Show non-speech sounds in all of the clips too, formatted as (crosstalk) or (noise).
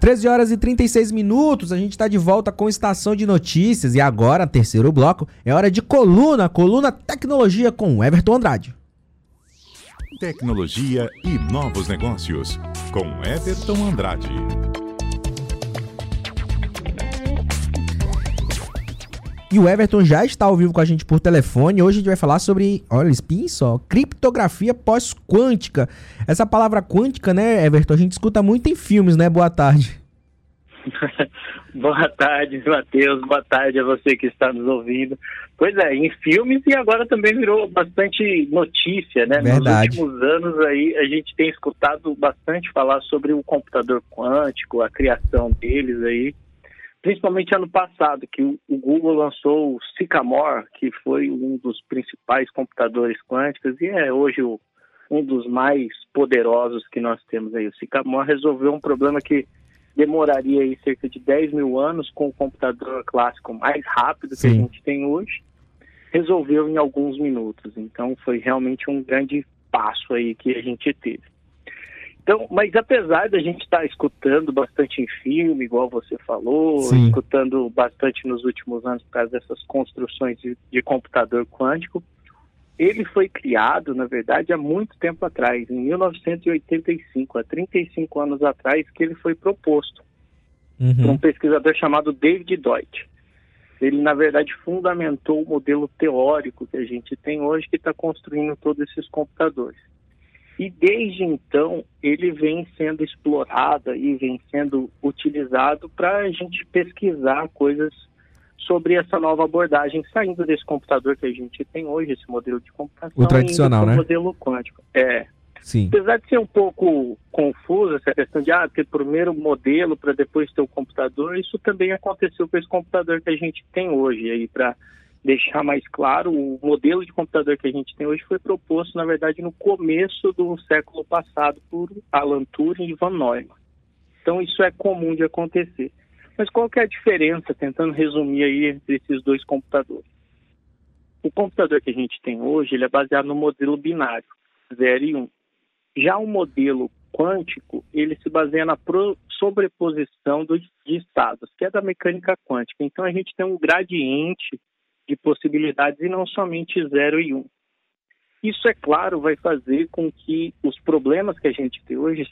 13 horas e 36 minutos, a gente está de volta com Estação de Notícias e agora, terceiro bloco, é hora de coluna, coluna Tecnologia com Everton Andrade. Tecnologia e novos negócios com Everton Andrade. E o Everton já está ao vivo com a gente por telefone. Hoje a gente vai falar sobre, olha, spin só, criptografia pós-quântica. Essa palavra quântica, né, Everton, a gente escuta muito em filmes, né? Boa tarde. (laughs) Boa tarde, Matheus. Boa tarde a você que está nos ouvindo. Pois é, em filmes e agora também virou bastante notícia, né? Verdade. Nos últimos anos aí a gente tem escutado bastante falar sobre o computador quântico, a criação deles aí principalmente ano passado, que o, Google lançou o Sycamore, que foi um dos principais computadores quânticos e é hoje o, um dos mais poderosos que nós temos aí. O Sycamore resolveu um problema que demoraria aí cerca de 10 mil anos com o computador clássico mais rápido Sim. que a gente tem hoje, resolveu em alguns minutos. Então foi realmente um grande passo aí que a gente teve. Então, mas apesar da gente estar tá escutando bastante em filme, igual você falou, Sim. escutando bastante nos últimos anos por causa dessas construções de, de, computador quântico, ele foi criado, na verdade, há muito tempo atrás, em 1985, há 35 anos atrás, que ele foi proposto uhum. por um pesquisador chamado David Deutsch. Ele, na verdade, fundamentou o modelo teórico que a gente tem hoje, que está construindo todos esses computadores. E desde então ele vem sendo explorado e vem sendo utilizado para a gente pesquisar coisas sobre essa nova abordagem, saindo desse computador que a gente tem hoje, esse modelo de computação. O tradicional, né? O modelo quântico. É. Sim. Apesar de ser um pouco confuso essa questão de ah, ter primeiro modelo para depois ter o computador, isso também aconteceu com esse computador que a gente tem hoje aí para deixar mais claro, o modelo de computador que a gente tem hoje foi proposto, na verdade, no começo do século passado por Alan Turing e Van Neumann. Então isso é comum de acontecer. Mas qual que é a diferença, tentando resumir aí entre esses dois computadores? O computador que a gente tem hoje, ele é baseado no modelo binário, 0 e 1. Um. Já o modelo quântico, ele se baseia na sobreposição de estados, que é da mecânica quântica. Então a gente tem um gradiente de possibilidades e não somente 0 e 1. Um. Isso, é claro, vai fazer com que os problemas que a gente tem hoje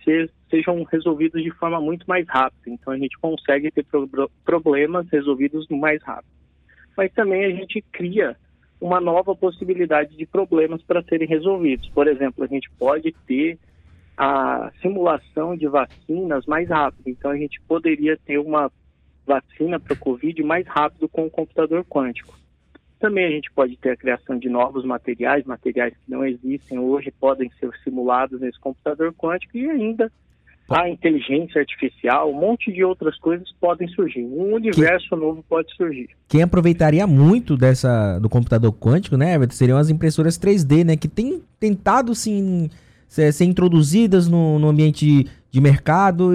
sejam resolvidos de forma muito mais rápida. Então, a gente consegue ter problemas resolvidos mais rápido. Mas também a gente cria uma nova possibilidade de problemas para serem resolvidos. Por exemplo, a gente pode ter a simulação de vacinas mais rápido. Então, a gente poderia ter uma vacina para o Covid mais rápido com o computador quântico. Também a gente pode ter a criação de novos materiais, materiais que não existem hoje podem ser simulados nesse computador quântico e ainda a inteligência artificial, um monte de outras coisas podem surgir. Um universo que, novo pode surgir. Quem aproveitaria muito dessa do computador quântico, né, Everton, seriam as impressoras 3D, né, que tem tentado sim ser, ser introduzidas no, no ambiente de mercado,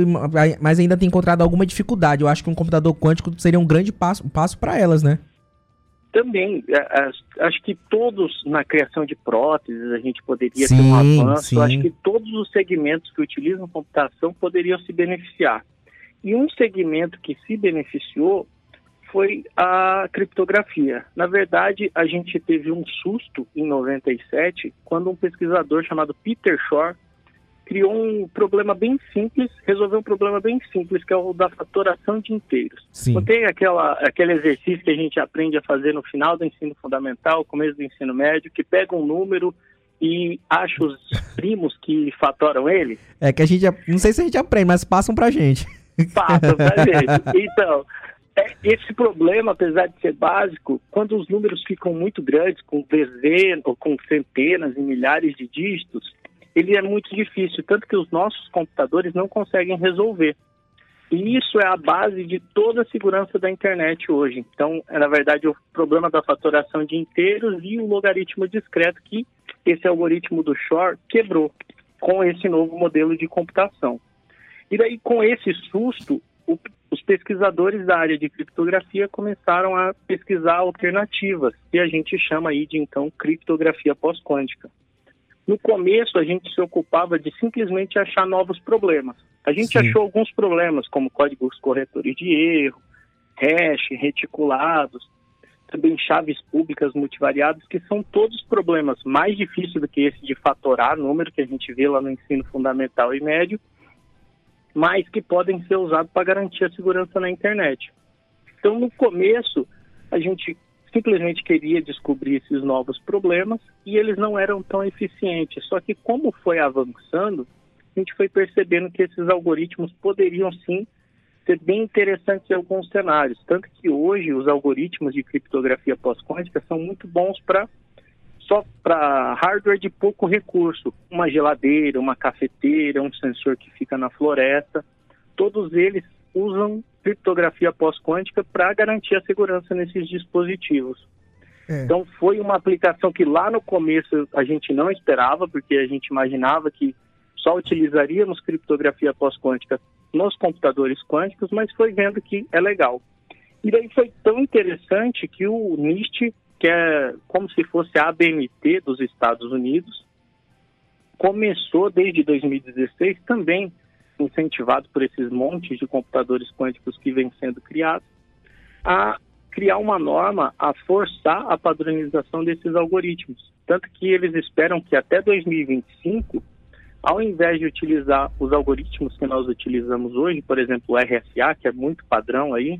mas ainda tem encontrado alguma dificuldade. Eu acho que um computador quântico seria um grande passo, passo para elas, né? Também, é, acho que todos na criação de próteses a gente poderia sim, ter um avanço. Sim. Acho que todos os segmentos que utilizam computação poderiam se beneficiar. E um segmento que se beneficiou foi a criptografia. Na verdade, a gente teve um susto em 97 quando um pesquisador chamado Peter Shor criou um problema bem simples, resolveu um problema bem simples, que é o da fatoração de inteiros. Sim. Não tem aquela, aquele exercício que a gente aprende a fazer no final do ensino fundamental, começo do ensino médio, que pega um número e acha os (laughs) primos que fatoram ele? É que a gente, não sei se a gente aprende, mas passam pra gente. Passam pra (laughs) gente. Então, é, esse problema, apesar de ser básico, quando os números ficam muito grandes, com dezenas ou com centenas e milhares de dígitos, ele é muito difícil, tanto que os nossos computadores não conseguem resolver. E isso é a base de toda a segurança da internet hoje. Então, é na verdade o problema da fatoração de inteiros e o logaritmo discreto que esse algoritmo do Shor quebrou com esse novo modelo de computação. E daí, com esse susto, o, os pesquisadores da área de criptografia começaram a pesquisar alternativas, que a gente chama aí de então criptografia pós-quântica No começo, a gente se ocupava de simplesmente achar novos problemas. A gente Sim. achou alguns problemas, como códigos corretores de erro, hash, reticulados, também chaves públicas multivariadas, que são todos problemas mais difíceis do que esse de fatorar número que a gente vê lá no ensino fundamental e médio, mas que podem ser usados para garantir a segurança na internet. Então, no começo, a gente simplesmente queria descobrir esses novos problemas e eles não eram tão eficientes. Só que, como foi avançando, a gente foi percebendo que esses algoritmos poderiam sim ser bem interessantes em alguns cenários. Tanto que hoje os algoritmos de criptografia pós-quântica são muito bons para só para hardware de pouco recurso, uma geladeira, uma cafeteira, um sensor que fica na floresta, todos eles usam criptografia pós-quântica para garantir a segurança nesses dispositivos. É. Então foi uma aplicação que lá no começo a gente não esperava, porque a gente imaginava que só utilizaríamos criptografia pós-quântica nos computadores quânticos, mas foi vendo que é legal. E daí foi tão interessante que o NIST, que é como se fosse a ABNT dos Estados Unidos, começou desde 2016 também incentivado por esses montes de computadores quânticos que vêm sendo criados, a criar uma norma a forçar a padronização desses algoritmos. Tanto que eles esperam que até 2025 ao invés de utilizar os algoritmos que nós utilizamos hoje, por exemplo, o RSA, que é muito padrão aí,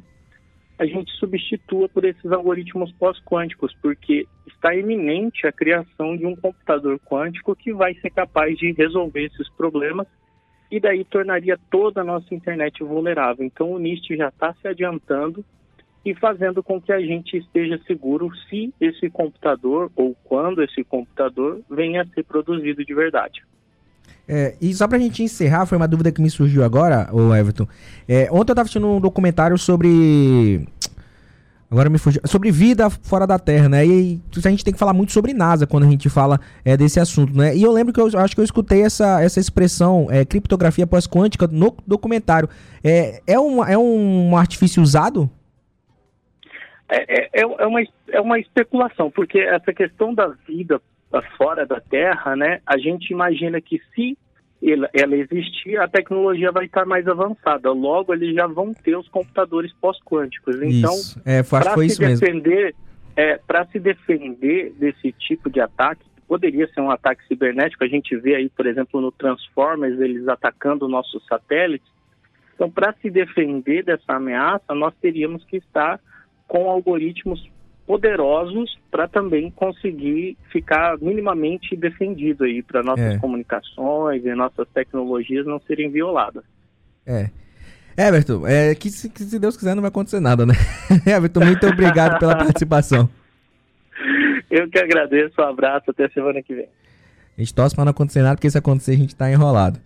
a gente substitua por esses algoritmos pós-quânticos, porque está iminente a criação de um computador quântico que vai ser capaz de resolver esses problemas e daí tornaria toda a nossa internet vulnerável. Então o NIST já está se adiantando e fazendo com que a gente esteja seguro se esse computador ou quando esse computador venha a ser produzido de verdade. É, e só pra gente encerrar, foi uma dúvida que me surgiu agora, o Everton. É, ontem eu tava assistindo um documentário sobre. Agora me fugiu. Sobre vida fora da Terra, né? E a gente tem que falar muito sobre NASA quando a gente fala é, desse assunto, né? E eu lembro que eu acho que eu escutei essa, essa expressão, é, criptografia pós-quântica, no documentário. É, é, um, é um artifício usado? É, é, é, uma, é uma especulação, porque essa questão da vida fora da Terra, né, a gente imagina que se ela existir, a tecnologia vai estar mais avançada. Logo, eles já vão ter os computadores pós-quânticos. Então, é, para se defender, é, para se defender desse tipo de ataque, poderia ser um ataque cibernético. A gente vê aí, por exemplo, no Transformers, eles atacando nossos satélites. Então, para se defender dessa ameaça, nós teríamos que estar com algoritmos poderosos para também conseguir ficar minimamente defendido aí para nossas é. comunicações e nossas tecnologias não serem violadas. É. Everton, é, que, se, que se Deus quiser não vai acontecer nada, né? (laughs) Everton, muito obrigado pela participação. (laughs) Eu que agradeço, um abraço, até semana que vem. A gente torce para não acontecer nada, porque se acontecer a gente está enrolado.